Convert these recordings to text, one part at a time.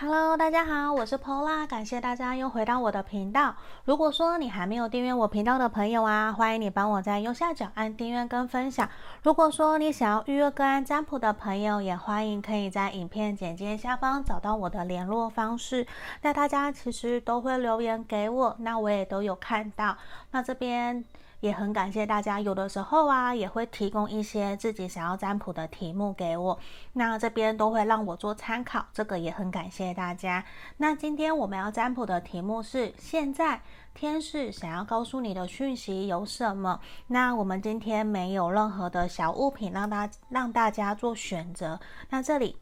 Hello，大家好，我是 Pola，感谢大家又回到我的频道。如果说你还没有订阅我频道的朋友啊，欢迎你帮我在右下角按订阅跟分享。如果说你想要预约个案占卜的朋友，也欢迎可以在影片简介下方找到我的联络方式。那大家其实都会留言给我，那我也都有看到。那这边。也很感谢大家，有的时候啊，也会提供一些自己想要占卜的题目给我，那这边都会让我做参考，这个也很感谢大家。那今天我们要占卜的题目是：现在天使想要告诉你的讯息有什么？那我们今天没有任何的小物品让大让大家做选择，那这里。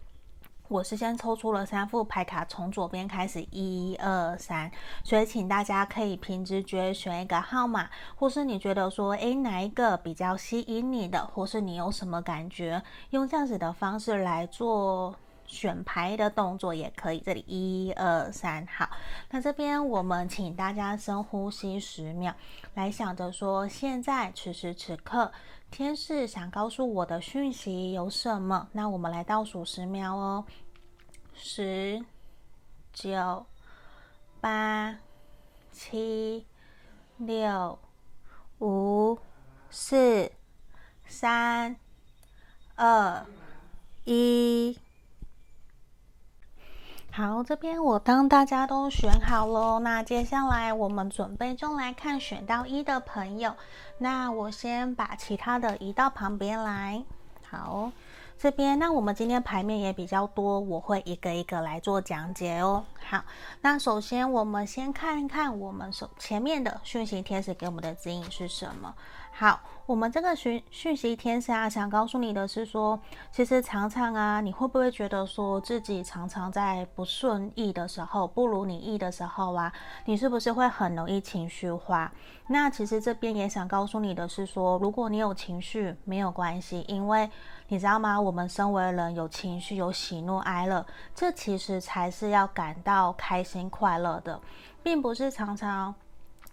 我是先抽出了三副牌卡，从左边开始，一二三，所以请大家可以凭直觉选一个号码，或是你觉得说，诶，哪一个比较吸引你的，或是你有什么感觉，用这样子的方式来做选牌的动作也可以。这里一二三，好，那这边我们请大家深呼吸十秒，来想着说，现在此时此刻。天使想告诉我的讯息有什么？那我们来倒数十秒哦，十、九、八、七、六、五、四、三、二、一。好，这边我当大家都选好了，那接下来我们准备就来看选到一的朋友。那我先把其他的移到旁边来。好，这边那我们今天牌面也比较多，我会一个一个来做讲解哦。好，那首先我们先看一看我们手前面的讯息天使给我们的指引是什么。好，我们这个讯讯息天使啊，想告诉你的是说，其实常常啊，你会不会觉得说自己常常在不顺意的时候，不如你意的时候啊，你是不是会很容易情绪化？那其实这边也想告诉你的是说，如果你有情绪，没有关系，因为你知道吗？我们身为人，有情绪，有喜怒哀乐，这其实才是要感到开心快乐的，并不是常常。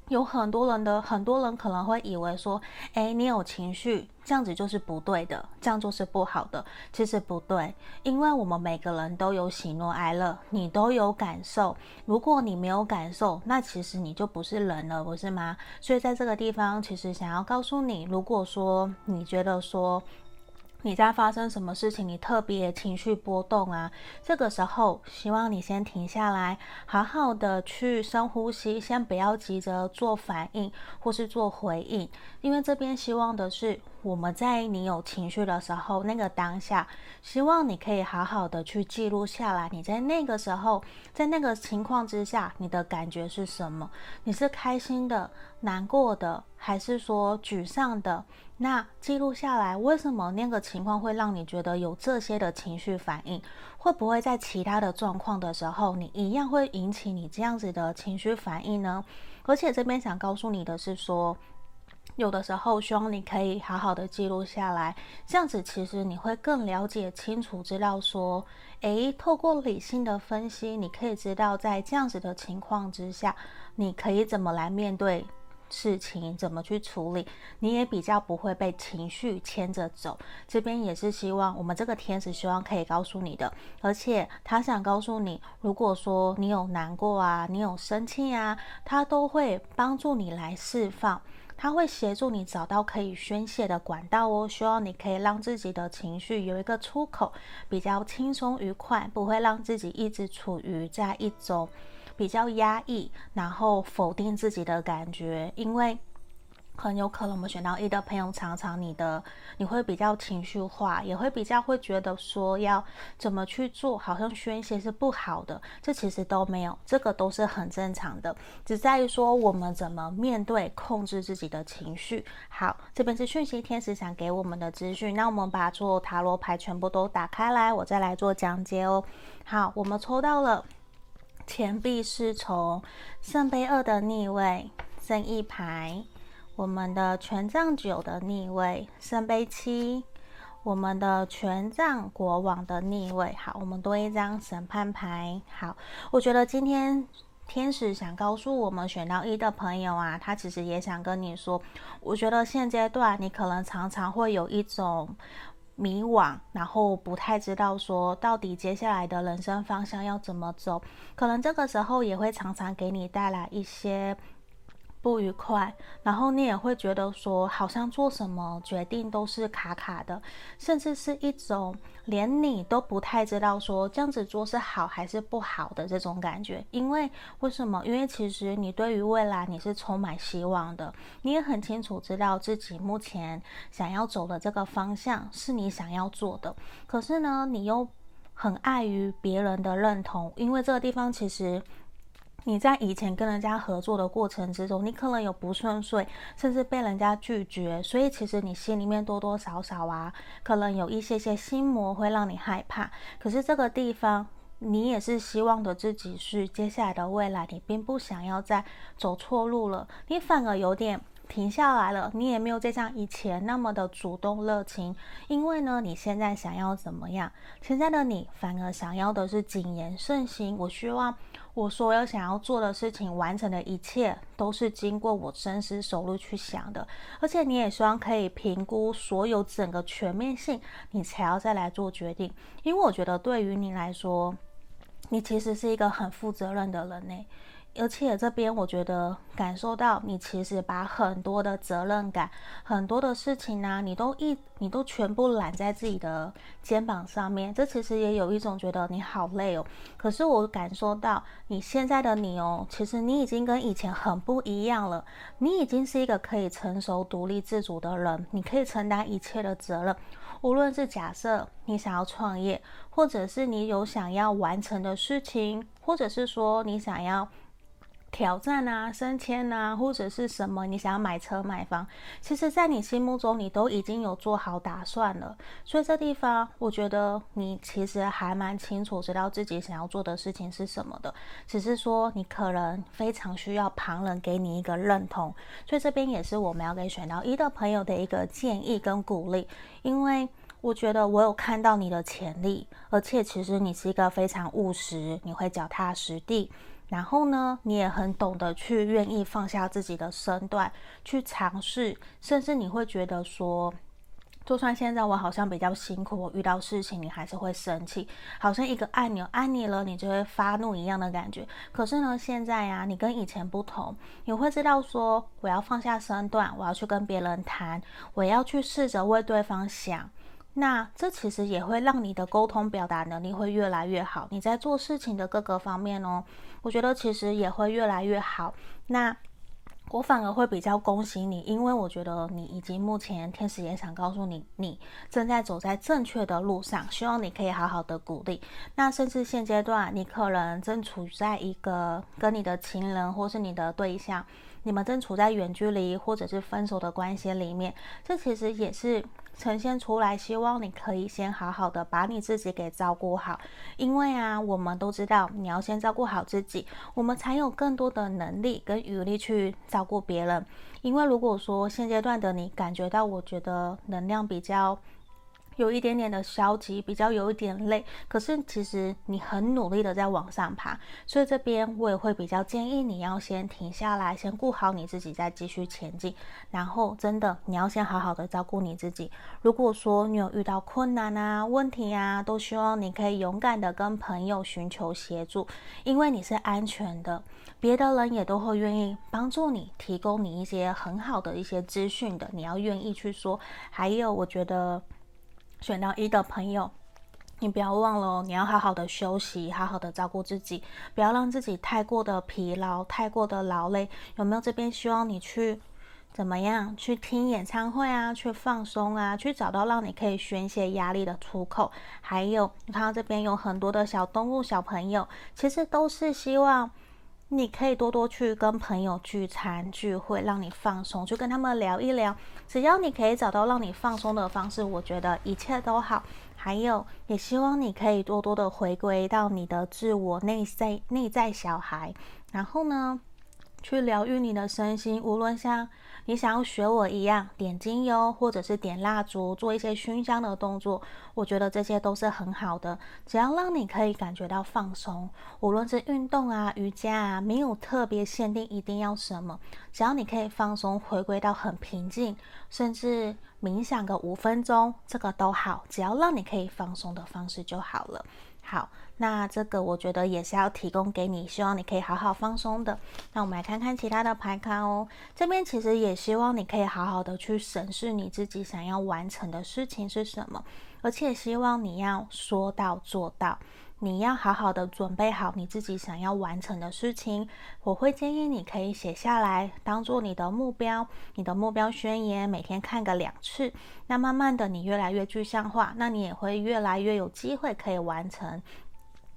有很多人的，很多人可能会以为说，诶，你有情绪，这样子就是不对的，这样就是不好的。其实不对，因为我们每个人都有喜怒哀乐，你都有感受。如果你没有感受，那其实你就不是人了，不是吗？所以在这个地方，其实想要告诉你，如果说你觉得说，你在发生什么事情，你特别情绪波动啊，这个时候希望你先停下来，好好的去深呼吸，先不要急着做反应或是做回应，因为这边希望的是。我们在你有情绪的时候，那个当下，希望你可以好好的去记录下来。你在那个时候，在那个情况之下，你的感觉是什么？你是开心的、难过的，还是说沮丧的？那记录下来，为什么那个情况会让你觉得有这些的情绪反应？会不会在其他的状况的时候，你一样会引起你这样子的情绪反应呢？而且这边想告诉你的是说。有的时候，希望你可以好好的记录下来，这样子其实你会更了解清楚，知道说，诶，透过理性的分析，你可以知道在这样子的情况之下，你可以怎么来面对事情，怎么去处理，你也比较不会被情绪牵着走。这边也是希望我们这个天使希望可以告诉你的，而且他想告诉你，如果说你有难过啊，你有生气啊，他都会帮助你来释放。它会协助你找到可以宣泄的管道哦，希望你可以让自己的情绪有一个出口，比较轻松愉快，不会让自己一直处于在一种比较压抑，然后否定自己的感觉，因为。很有可能我们选到一的朋友，常常你的你会比较情绪化，也会比较会觉得说要怎么去做，好像宣泄是不好的。这其实都没有，这个都是很正常的，只在于说我们怎么面对、控制自己的情绪。好，这边是讯息天使想给我们的资讯，那我们把所有塔罗牌全部都打开来，我再来做讲解哦。好，我们抽到了钱币侍从圣杯二的逆位正义牌。我们的权杖九的逆位，圣杯七，我们的权杖国王的逆位。好，我们多一张审判牌。好，我觉得今天天使想告诉我们选到一的朋友啊，他其实也想跟你说，我觉得现阶段你可能常常会有一种迷惘，然后不太知道说到底接下来的人生方向要怎么走，可能这个时候也会常常给你带来一些不愉快，然后你也会觉得说好像做什么决定都是卡卡的，甚至是一种连你都不太知道说这样子做是好还是不好的这种感觉。因为为什么？因为其实你对于未来你是充满希望的，你也很清楚知道自己目前想要走的这个方向是你想要做的。可是呢，你又很碍于别人的认同，因为这个地方其实。你在以前跟人家合作的过程之中，你可能有不顺遂，甚至被人家拒绝，所以其实你心里面多多少少啊，可能有一些些心魔会让你害怕。可是这个地方，你也是希望的自己是接下来的未来，你并不想要再走错路了，你反而有点。停下来了，你也没有再像以前那么的主动热情，因为呢，你现在想要怎么样？现在的你反而想要的是谨言慎行。我希望我所有想要做的事情，完成的一切都是经过我深思熟虑去想的，而且你也希望可以评估所有整个全面性，你才要再来做决定。因为我觉得对于你来说，你其实是一个很负责任的人呢。而且这边我觉得感受到你其实把很多的责任感、很多的事情呢、你都一你都全部揽在自己的肩膀上面。这其实也有一种觉得你好累哦。可是我感受到你现在的你哦，其实你已经跟以前很不一样了。你已经是一个可以成熟、独立、自主的人，你可以承担一切的责任。无论是假设你想要创业，或者是你有想要完成的事情，或者是说你想要。挑战啊，升迁啊，或者是什么，你想要买车买房，其实，在你心目中，你都已经有做好打算了。所以这地方，我觉得你其实还蛮清楚，知道自己想要做的事情是什么的。只是说，你可能非常需要旁人给你一个认同。所以这边也是我们要给选到一的朋友的一个建议跟鼓励，因为我觉得我有看到你的潜力，而且其实你是一个非常务实，你会脚踏实地。然后呢，你也很懂得去愿意放下自己的身段去尝试，甚至你会觉得说，就算现在我好像比较辛苦，我遇到事情你还是会生气，好像一个按钮按你了，你就会发怒一样的感觉。可是呢，现在呀，你跟以前不同，你会知道说，我要放下身段，我要去跟别人谈，我要去试着为对方想。那这其实也会让你的沟通表达能力会越来越好，你在做事情的各个方面哦，我觉得其实也会越来越好。那我反而会比较恭喜你，因为我觉得你已经目前天使也想告诉你，你正在走在正确的路上，希望你可以好好的鼓励。那甚至现阶段你可能正处在一个跟你的情人或是你的对象，你们正处在远距离或者是分手的关系里面，这其实也是。呈现出来，希望你可以先好好的把你自己给照顾好，因为啊，我们都知道你要先照顾好自己，我们才有更多的能力跟余力去照顾别人。因为如果说现阶段的你感觉到，我觉得能量比较。有一点点的消极，比较有一点累，可是其实你很努力的在往上爬，所以这边我也会比较建议你要先停下来，先顾好你自己，再继续前进。然后真的你要先好好的照顾你自己。如果说你有遇到困难啊、问题啊，都希望你可以勇敢的跟朋友寻求协助，因为你是安全的，别的人也都会愿意帮助你，提供你一些很好的一些资讯的。你要愿意去说。还有，我觉得。选到一的朋友，你不要忘了哦，你要好好的休息，好好的照顾自己，不要让自己太过的疲劳，太过的劳累。有没有这边希望你去怎么样？去听演唱会啊，去放松啊，去找到让你可以宣泄压力的出口。还有，你看到这边有很多的小动物、小朋友，其实都是希望。你可以多多去跟朋友聚餐聚会，让你放松，去跟他们聊一聊。只要你可以找到让你放松的方式，我觉得一切都好。还有，也希望你可以多多的回归到你的自我内在内在小孩，然后呢，去疗愈你的身心，无论像你想要学我一样点精油，或者是点蜡烛，做一些熏香的动作，我觉得这些都是很好的。只要让你可以感觉到放松，无论是运动啊、瑜伽啊，没有特别限定一定要什么，只要你可以放松，回归到很平静，甚至冥想个五分钟，这个都好。只要让你可以放松的方式就好了。好，那这个我觉得也是要提供给你，希望你可以好好放松的。那我们来看看其他的牌卡哦。这边其实也希望你可以好好的去审视你自己想要完成的事情是什么，而且希望你要说到做到。你要好好的准备好你自己想要完成的事情。我会建议你可以写下来，当做你的目标，你的目标宣言，每天看个两次。那慢慢的，你越来越具象化，那你也会越来越有机会可以完成。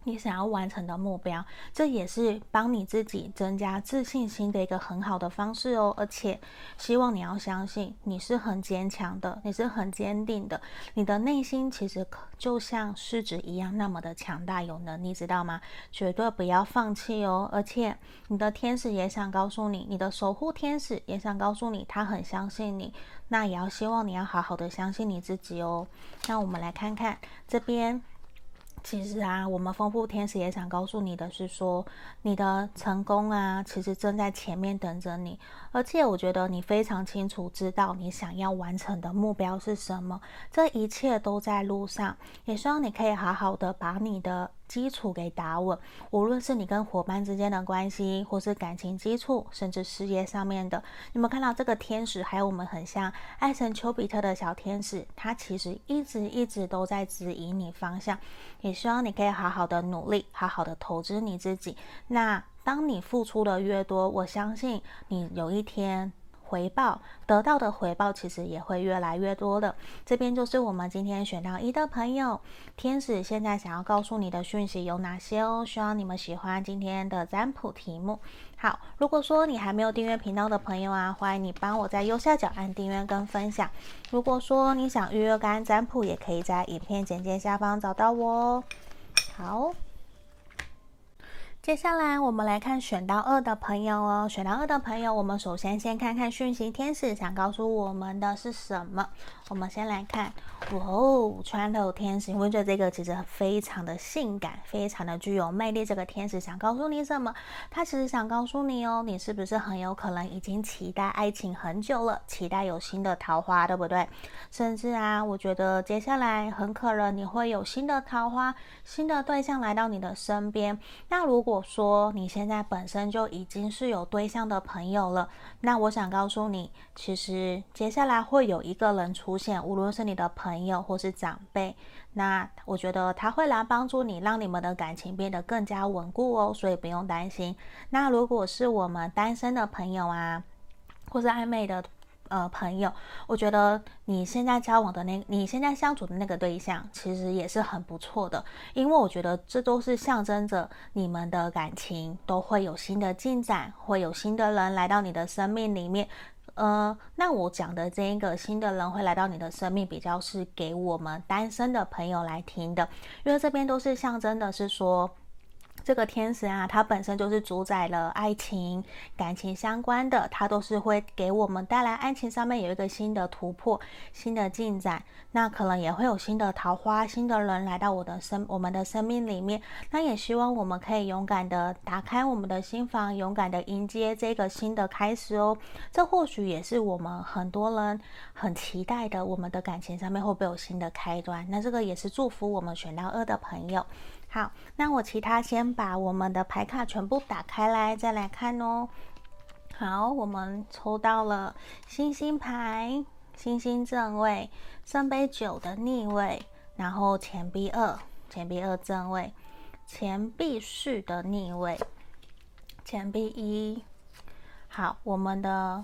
你想要完成的目标，这也是帮你自己增加自信心的一个很好的方式哦。而且，希望你要相信，你是很坚强的，你是很坚定的。你的内心其实就像狮子一样，那么的强大有能力，知道吗？绝对不要放弃哦。而且，你的天使也想告诉你，你的守护天使也想告诉你，他很相信你。那也要希望你要好好的相信你自己哦。那我们来看看这边。其实啊，我们丰富天使也想告诉你的是说，你的成功啊，其实正在前面等着你。而且我觉得你非常清楚知道你想要完成的目标是什么，这一切都在路上。也希望你可以好好的把你的。基础给打稳，无论是你跟伙伴之间的关系，或是感情基础，甚至事业上面的，你们看到这个天使，还有我们很像爱神丘比特的小天使，他其实一直一直都在指引你方向，也希望你可以好好的努力，好好的投资你自己。那当你付出的越多，我相信你有一天。回报得到的回报其实也会越来越多的。这边就是我们今天选到一的朋友，天使现在想要告诉你的讯息有哪些哦？希望你们喜欢今天的占卜题目。好，如果说你还没有订阅频道的朋友啊，欢迎你帮我在右下角按订阅跟分享。如果说你想预约个案占卜，也可以在影片简介下方找到我哦。好。接下来我们来看选到二的朋友哦，选到二的朋友，我们首先先看看讯息天使想告诉我们的是什么。我们先来看，哇哦，穿透天使，我觉得这个其实非常的性感，非常的具有魅力。这个天使想告诉你什么？他其实想告诉你哦，你是不是很有可能已经期待爱情很久了，期待有新的桃花，对不对？甚至啊，我觉得接下来很可能你会有新的桃花、新的对象来到你的身边。那如果说你现在本身就已经是有对象的朋友了，那我想告诉你，其实接下来会有一个人出出现，无论是你的朋友或是长辈，那我觉得他会来帮助你，让你们的感情变得更加稳固哦，所以不用担心。那如果是我们单身的朋友啊，或是暧昧的。呃，朋友，我觉得你现在交往的那，你现在相处的那个对象，其实也是很不错的，因为我觉得这都是象征着你们的感情都会有新的进展，会有新的人来到你的生命里面。呃，那我讲的这一个新的人会来到你的生命，比较是给我们单身的朋友来听的，因为这边都是象征的，是说。这个天使啊，它本身就是主宰了爱情、感情相关的，它都是会给我们带来爱情上面有一个新的突破、新的进展。那可能也会有新的桃花、新的人来到我的生、我们的生命里面。那也希望我们可以勇敢的打开我们的心房，勇敢的迎接这个新的开始哦。这或许也是我们很多人很期待的，我们的感情上面会不会有新的开端？那这个也是祝福我们选到二的朋友。好，那我其他先把我们的牌卡全部打开来，再来看哦。好，我们抽到了星星牌、星星正位、圣杯九的逆位，然后钱币二、钱币二正位、钱币四的逆位、钱币一。好，我们的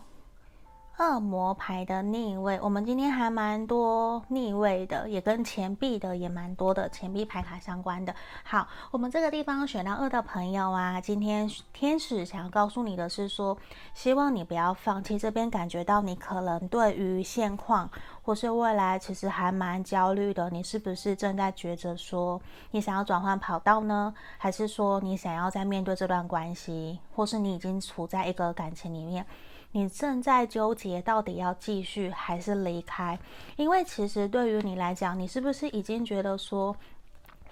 恶魔牌的逆位，我们今天还蛮多逆位的，也跟钱币的也蛮多的，钱币牌卡相关的。好，我们这个地方选到二的朋友啊，今天天使想要告诉你的是说，希望你不要放弃。这边感觉到你可能对于现况或是未来其实还蛮焦虑的，你是不是正在抉择说你想要转换跑道呢？还是说你想要在面对这段关系，或是你已经处在一个感情里面？你正在纠结到底要继续还是离开，因为其实对于你来讲，你是不是已经觉得说，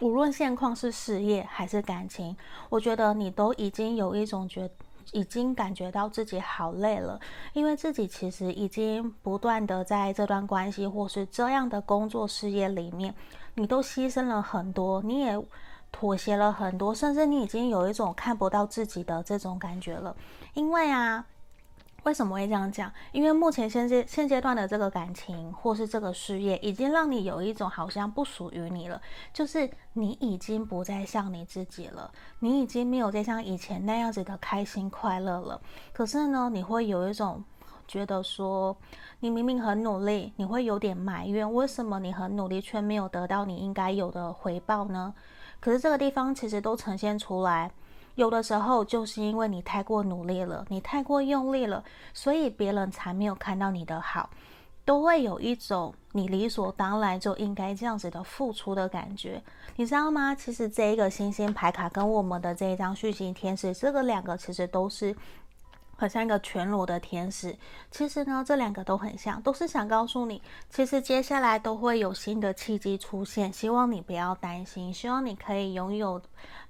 无论现况是事业还是感情，我觉得你都已经有一种觉，已经感觉到自己好累了，因为自己其实已经不断的在这段关系或是这样的工作事业里面，你都牺牲了很多，你也妥协了很多，甚至你已经有一种看不到自己的这种感觉了，因为啊。为什么会这样讲？因为目前现阶现阶段的这个感情或是这个事业，已经让你有一种好像不属于你了，就是你已经不再像你自己了，你已经没有再像以前那样子的开心快乐了。可是呢，你会有一种觉得说，你明明很努力，你会有点埋怨，为什么你很努力却没有得到你应该有的回报呢？可是这个地方其实都呈现出来。有的时候就是因为你太过努力了，你太过用力了，所以别人才没有看到你的好，都会有一种你理所当然就应该这样子的付出的感觉，你知道吗？其实这一个星星牌卡跟我们的这一张讯星天使，这个两个其实都是。很像一个全裸的天使，其实呢，这两个都很像，都是想告诉你，其实接下来都会有新的契机出现，希望你不要担心，希望你可以拥有，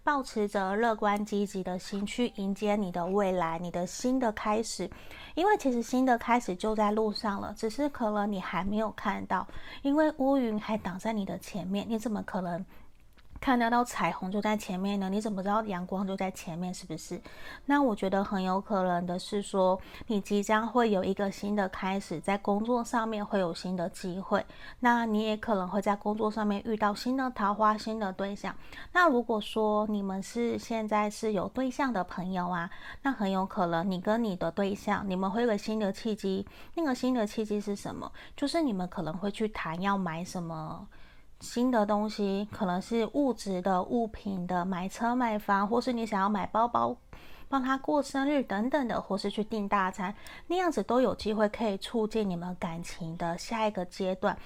抱持着乐观积极的心去迎接你的未来，你的新的开始，因为其实新的开始就在路上了，只是可能你还没有看到，因为乌云还挡在你的前面，你怎么可能？看得到彩虹就在前面呢，你怎么知道阳光就在前面？是不是？那我觉得很有可能的是说，你即将会有一个新的开始，在工作上面会有新的机会。那你也可能会在工作上面遇到新的桃花、新的对象。那如果说你们是现在是有对象的朋友啊，那很有可能你跟你的对象，你们会有个新的契机。那个新的契机是什么？就是你们可能会去谈要买什么。新的东西可能是物质的物品的，买车买房，或是你想要买包包，帮他过生日等等的，或是去订大餐，那样子都有机会可以促进你们感情的下一个阶段，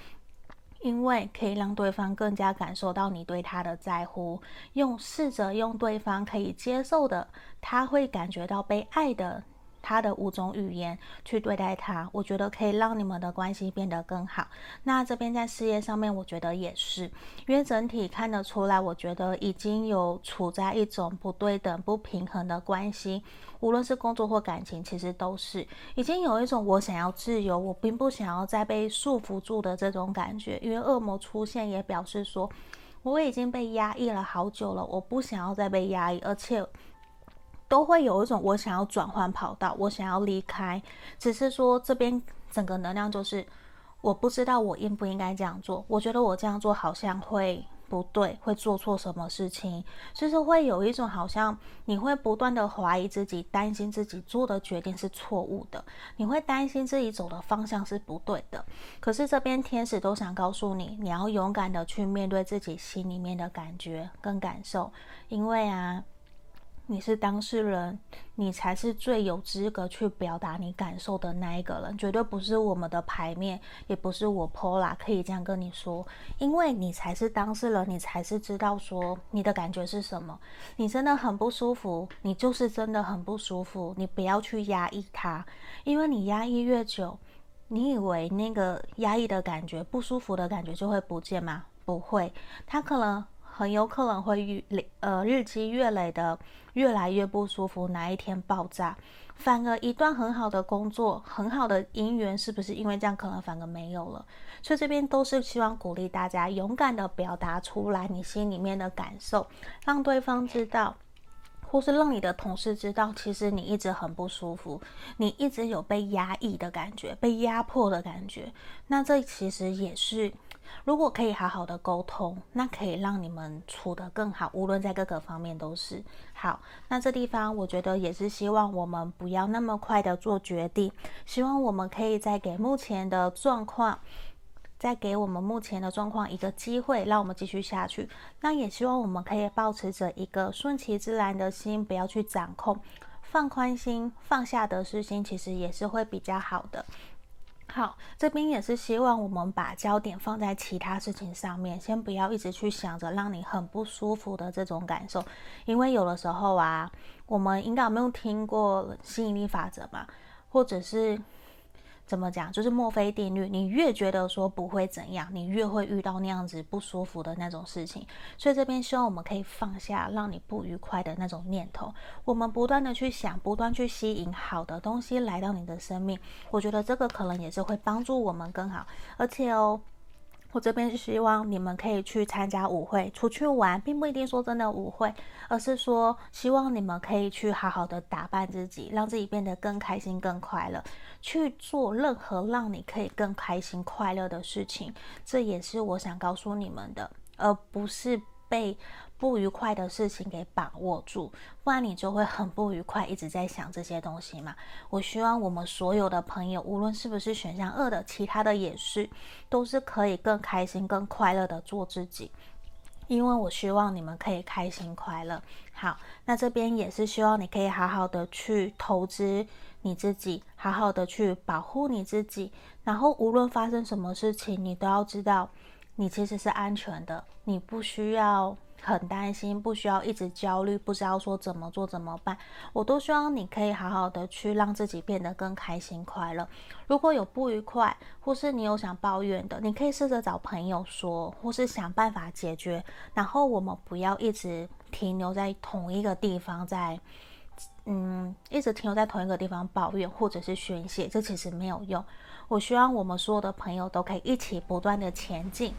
因为可以让对方更加感受到你对他的在乎，用试着用对方可以接受的，他会感觉到被爱的。他的五种语言去对待他，我觉得可以让你们的关系变得更好。那这边在事业上面，我觉得也是，因为整体看得出来，我觉得已经有处在一种不对等、不平衡的关系，无论是工作或感情，其实都是已经有一种我想要自由，我并不想要再被束缚住的这种感觉。因为恶魔出现，也表示说我已经被压抑了好久了，我不想要再被压抑，而且。都会有一种我想要转换跑道，我想要离开，只是说这边整个能量就是我不知道我应不应该这样做。我觉得我这样做好像会不对，会做错什么事情，就是会有一种好像你会不断的怀疑自己，担心自己做的决定是错误的，你会担心自己走的方向是不对的。可是这边天使都想告诉你，你要勇敢的去面对自己心里面的感觉跟感受，因为啊。你是当事人，你才是最有资格去表达你感受的那一个人，绝对不是我们的牌面，也不是我 Pola 可以这样跟你说，因为你才是当事人，你才是知道说你的感觉是什么。你真的很不舒服，你就是真的很不舒服，你不要去压抑它，因为你压抑越久，你以为那个压抑的感觉、不舒服的感觉就会不见吗？不会，它可能。很有可能会日累呃日积月累的越来越不舒服，哪一天爆炸，反而一段很好的工作、很好的姻缘，是不是因为这样可能反而没有了？所以这边都是希望鼓励大家勇敢的表达出来你心里面的感受，让对方知道。或是让你的同事知道，其实你一直很不舒服，你一直有被压抑的感觉，被压迫的感觉。那这其实也是，如果可以好好的沟通，那可以让你们处得更好，无论在各个方面都是好。那这地方我觉得也是希望我们不要那么快的做决定，希望我们可以再给目前的状况。再给我们目前的状况一个机会，让我们继续下去。那也希望我们可以保持着一个顺其自然的心，不要去掌控，放宽心，放下得失心，其实也是会比较好的。好，这边也是希望我们把焦点放在其他事情上面，先不要一直去想着让你很不舒服的这种感受，因为有的时候啊，我们应该有没有听过吸引力法则嘛，或者是。怎么讲？就是墨菲定律，你越觉得说不会怎样，你越会遇到那样子不舒服的那种事情。所以这边希望我们可以放下让你不愉快的那种念头，我们不断的去想，不断去吸引好的东西来到你的生命。我觉得这个可能也是会帮助我们更好，而且哦。我这边是希望你们可以去参加舞会，出去玩，并不一定说真的舞会，而是说希望你们可以去好好的打扮自己，让自己变得更开心、更快乐，去做任何让你可以更开心、快乐的事情。这也是我想告诉你们的，而不是被。不愉快的事情给把握住，不然你就会很不愉快，一直在想这些东西嘛。我希望我们所有的朋友，无论是不是选项二的，其他的也是，都是可以更开心、更快乐的做自己。因为我希望你们可以开心快乐。好，那这边也是希望你可以好好的去投资你自己，好好的去保护你自己。然后无论发生什么事情，你都要知道，你其实是安全的，你不需要。很担心，不需要一直焦虑，不知道说怎么做怎么办。我都希望你可以好好的去让自己变得更开心快乐。如果有不愉快，或是你有想抱怨的，你可以试着找朋友说，或是想办法解决。然后我们不要一直停留在同一个地方，在嗯，一直停留在同一个地方抱怨或者是宣泄，这其实没有用。我希望我们所有的朋友都可以一起不断的前进。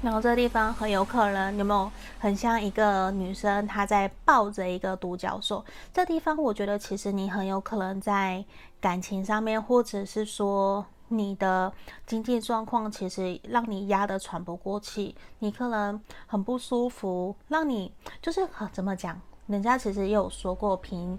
然后这个地方很有可能有没有很像一个女生，她在抱着一个独角兽。这地方我觉得其实你很有可能在感情上面，或者是说你的经济状况，其实让你压得喘不过气，你可能很不舒服，让你就是很怎么讲？人家其实也有说过平。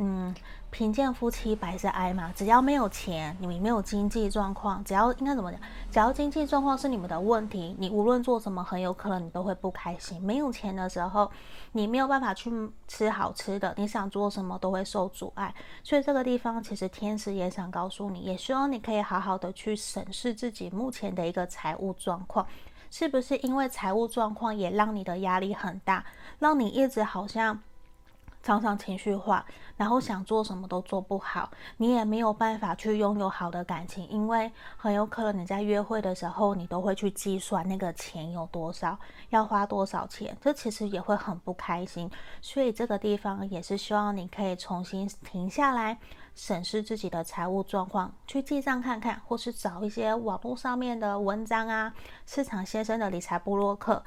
嗯，贫贱夫妻百事哀嘛。只要没有钱，你们没有经济状况，只要应该怎么讲？只要经济状况是你们的问题，你无论做什么，很有可能你都会不开心。没有钱的时候，你没有办法去吃好吃的，你想做什么都会受阻碍。所以这个地方，其实天使也想告诉你，也希望你可以好好的去审视自己目前的一个财务状况，是不是因为财务状况也让你的压力很大，让你一直好像。常常情绪化，然后想做什么都做不好，你也没有办法去拥有好的感情，因为很有可能你在约会的时候，你都会去计算那个钱有多少，要花多少钱，这其实也会很不开心。所以这个地方也是希望你可以重新停下来，审视自己的财务状况，去记账看看，或是找一些网络上面的文章啊，市场先生的理财部落客，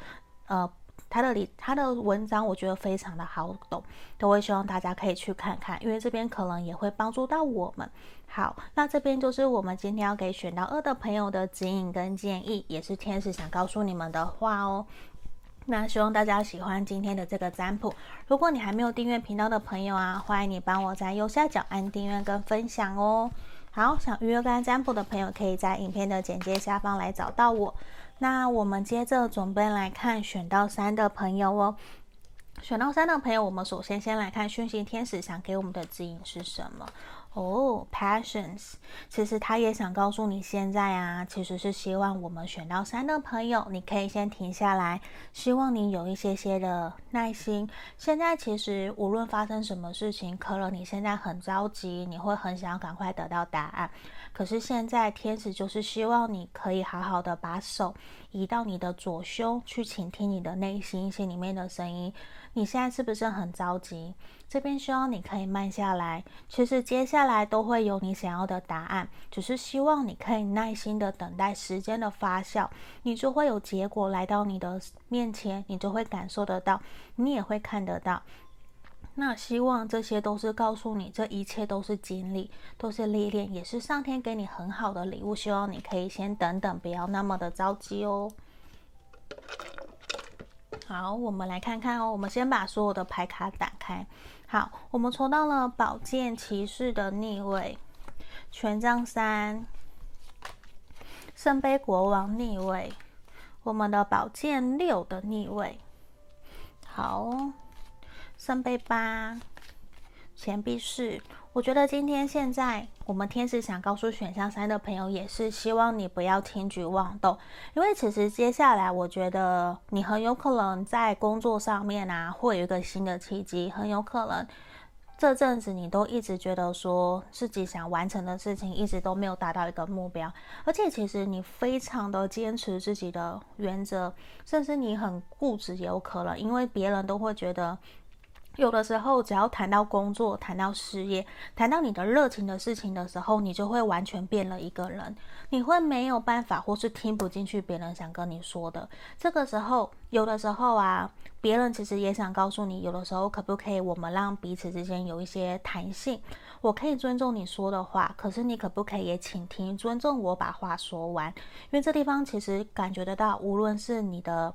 呃。他的理他的文章，我觉得非常的好懂，都会希望大家可以去看看，因为这边可能也会帮助到我们。好，那这边就是我们今天要给选到二的朋友的指引跟建议，也是天使想告诉你们的话哦。那希望大家喜欢今天的这个占卜。如果你还没有订阅频道的朋友啊，欢迎你帮我在右下角按订阅跟分享哦。好，想预约跟占卜的朋友，可以在影片的简介下方来找到我。那我们接着准备来看选到三的朋友哦。选到三的朋友，我们首先先来看讯息天使想给我们的指引是什么。哦，Passions，其实他也想告诉你，现在啊，其实是希望我们选到三的朋友，你可以先停下来，希望你有一些些的耐心。现在其实无论发生什么事情，可能你现在很着急，你会很想要赶快得到答案。可是现在天使就是希望你可以好好的把手移到你的左胸，去倾听你的内心，心里面的声音。你现在是不是很着急？这边希望你可以慢下来。其实接下来都会有你想要的答案，只是希望你可以耐心的等待时间的发酵，你就会有结果来到你的面前，你就会感受得到，你也会看得到。那希望这些都是告诉你，这一切都是经历，都是历练，也是上天给你很好的礼物。希望你可以先等等，不要那么的着急哦。好，我们来看看哦。我们先把所有的牌卡打开。好，我们抽到了宝剑骑士的逆位，权杖三，圣杯国王逆位，我们的宝剑六的逆位。好。圣杯八，钱币四。我觉得今天现在我们天使想告诉选项三的朋友，也是希望你不要轻举妄动，因为其实接下来我觉得你很有可能在工作上面啊，会有一个新的契机，很有可能。这阵子你都一直觉得说自己想完成的事情一直都没有达到一个目标，而且其实你非常的坚持自己的原则，甚至你很固执也有可能，因为别人都会觉得。有的时候，只要谈到工作、谈到事业、谈到你的热情的事情的时候，你就会完全变了一个人。你会没有办法，或是听不进去别人想跟你说的。这个时候，有的时候啊，别人其实也想告诉你，有的时候可不可以我们让彼此之间有一些弹性？我可以尊重你说的话，可是你可不可以也倾听、尊重我把话说完？因为这地方其实感觉得到，无论是你的。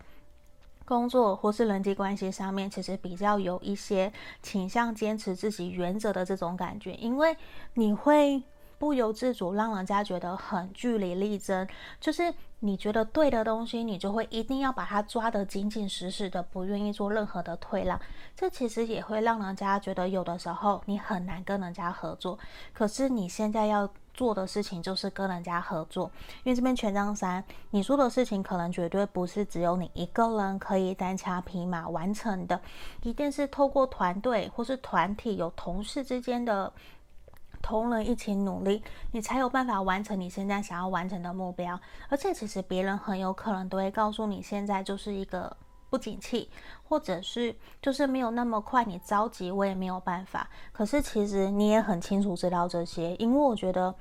工作或是人际关系上面，其实比较有一些倾向坚持自己原则的这种感觉，因为你会不由自主让人家觉得很据理力争，就是你觉得对的东西，你就会一定要把它抓得紧紧实实的，不愿意做任何的退让。这其实也会让人家觉得有的时候你很难跟人家合作。可是你现在要。做的事情就是跟人家合作，因为这边权杖三，你做的事情可能绝对不是只有你一个人可以单枪匹马完成的，一定是透过团队或是团体，有同事之间的同仁一起努力，你才有办法完成你现在想要完成的目标。而且其实别人很有可能都会告诉你，现在就是一个。不景气，或者是就是没有那么快，你着急我也没有办法。可是其实你也很清楚知道这些，因为我觉得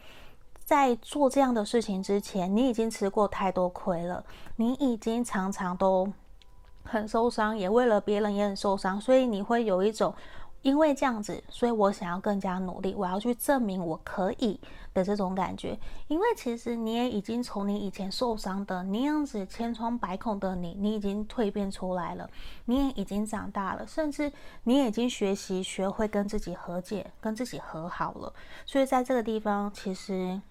在做这样的事情之前，你已经吃过太多亏了，你已经常常都很受伤，也为了别人也很受伤，所以你会有一种。因为这样子，所以我想要更加努力，我要去证明我可以的这种感觉。因为其实你也已经从你以前受伤的那样子千疮百孔的你，你已经蜕变出来了，你也已经长大了，甚至你也已经学习学会跟自己和解，跟自己和好了。所以在这个地方，其实。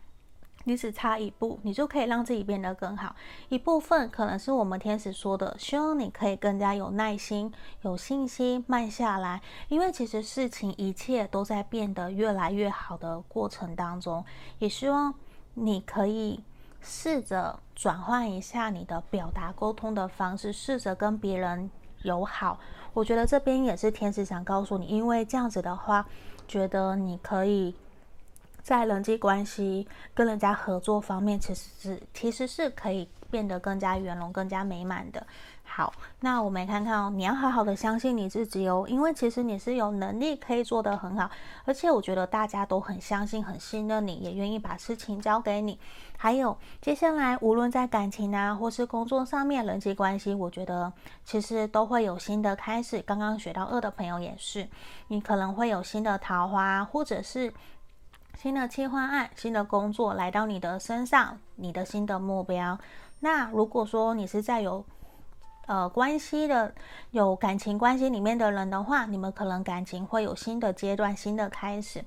你只差一步，你就可以让自己变得更好。一部分可能是我们天使说的，希望你可以更加有耐心、有信心，慢下来。因为其实事情一切都在变得越来越好的过程当中，也希望你可以试着转换一下你的表达沟通的方式，试着跟别人友好。我觉得这边也是天使想告诉你，因为这样子的话，觉得你可以。在人际关系跟人家合作方面，其实是其实是可以变得更加圆融、更加美满的。好，那我们看看哦，你要好好的相信你自己哦，因为其实你是有能力可以做得很好，而且我觉得大家都很相信、很信任你，也愿意把事情交给你。还有接下来，无论在感情啊，或是工作上面，人际关系，我觉得其实都会有新的开始。刚刚学到二的朋友也是，你可能会有新的桃花，或者是。新的计划案、新的工作来到你的身上，你的新的目标。那如果说你是在有呃关系的、有感情关系里面的人的话，你们可能感情会有新的阶段、新的开始。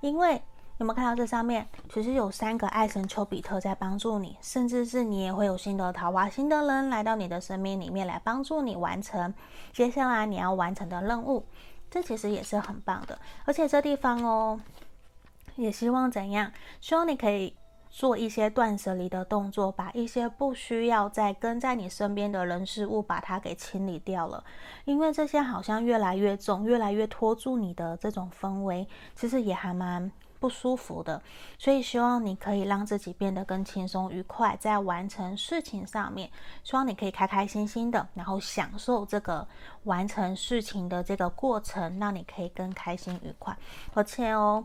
因为有没有看到这上面，其实有三个爱神丘比特在帮助你，甚至是你也会有新的桃花、新的人来到你的生命里面来帮助你完成接下来你要完成的任务。这其实也是很棒的，而且这地方哦。也希望怎样？希望你可以做一些断舍离的动作，把一些不需要再跟在你身边的人事物，把它给清理掉了。因为这些好像越来越重，越来越拖住你的这种氛围，其实也还蛮不舒服的。所以希望你可以让自己变得更轻松愉快，在完成事情上面，希望你可以开开心心的，然后享受这个完成事情的这个过程，让你可以更开心愉快。而且哦。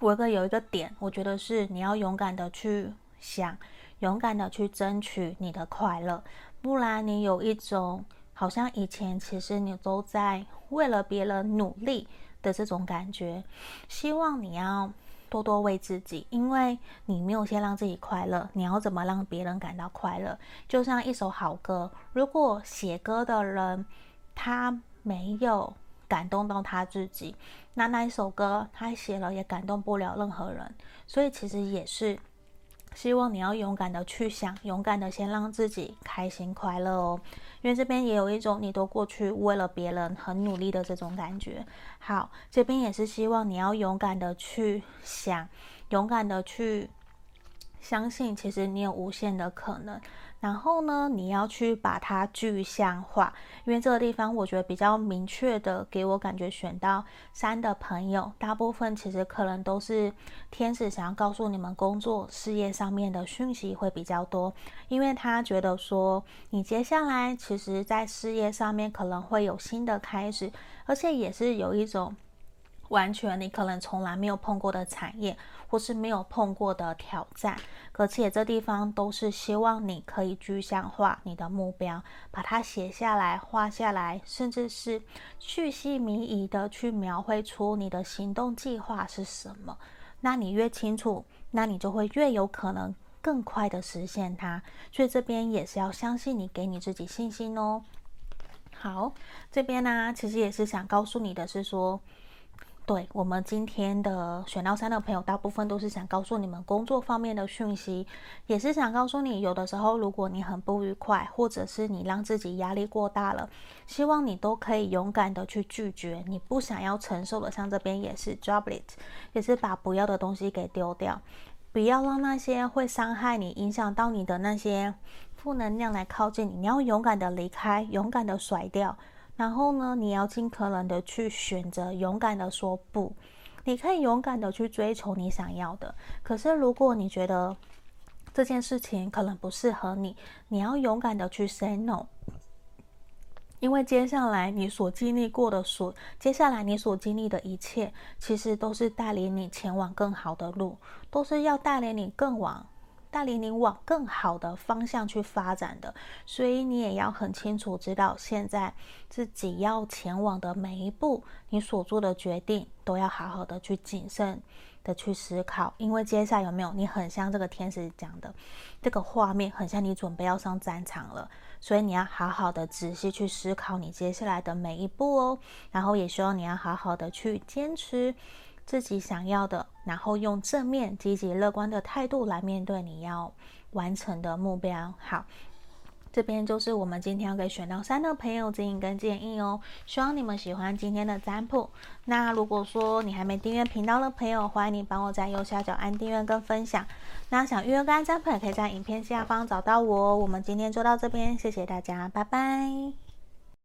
我的有一个点，我觉得是你要勇敢的去想，勇敢的去争取你的快乐，不然你有一种好像以前其实你都在为了别人努力的这种感觉。希望你要多多为自己，因为你没有先让自己快乐，你要怎么让别人感到快乐？就像一首好歌，如果写歌的人他没有感动到他自己，那那一首歌他写了也感动不了任何人。所以其实也是。希望你要勇敢的去想，勇敢的先让自己开心快乐哦。因为这边也有一种你都过去为了别人很努力的这种感觉。好，这边也是希望你要勇敢的去想，勇敢的去相信，其实你有无限的可能。然后呢，你要去把它具象化，因为这个地方我觉得比较明确的给我感觉，选到三的朋友，大部分其实可能都是天使想要告诉你们工作事业上面的讯息会比较多，因为他觉得说你接下来其实在事业上面可能会有新的开始，而且也是有一种。完全你可能从来没有碰过的产业，或是没有碰过的挑战，而且这地方都是希望你可以具象化你的目标，把它写下来、画下来，甚至是巨细靡遗的去描绘出你的行动计划是什么。那你越清楚，那你就会越有可能更快的实现它。所以这边也是要相信你，给你自己信心哦。好，这边呢，其实也是想告诉你的是说。对，我们今天的选到三的朋友，大部分都是想告诉你们工作方面的讯息，也是想告诉你，有的时候如果你很不愉快，或者是你让自己压力过大了，希望你都可以勇敢的去拒绝你不想要承受的。像这边也是 drop it，也是把不要的东西给丢掉，不要让那些会伤害你、影响到你的那些负能量来靠近你，你要勇敢的离开，勇敢的甩掉。然后呢，你要尽可能的去选择，勇敢的说不。你可以勇敢的去追求你想要的。可是，如果你觉得这件事情可能不适合你，你要勇敢的去 say no。因为接下来你所经历过的所，接下来你所经历的一切，其实都是带领你前往更好的路，都是要带领你更往。带领你往更好的方向去发展的，所以你也要很清楚知道，现在自己要前往的每一步，你所做的决定都要好好的去谨慎的去思考，因为接下来有没有你很像这个天使讲的这个画面，很像你准备要上战场了，所以你要好好的仔细去思考你接下来的每一步哦，然后也希望你要好好的去坚持。自己想要的，然后用正面、积极、乐观的态度来面对你要完成的目标。好，这边就是我们今天要给选到三的朋友指引跟建议哦。希望你们喜欢今天的占卜。那如果说你还没订阅频道的朋友，欢迎你帮我在右下角按订阅跟分享。那想预约个案占卜，也可以在影片下方找到我。我们今天就到这边，谢谢大家，拜拜。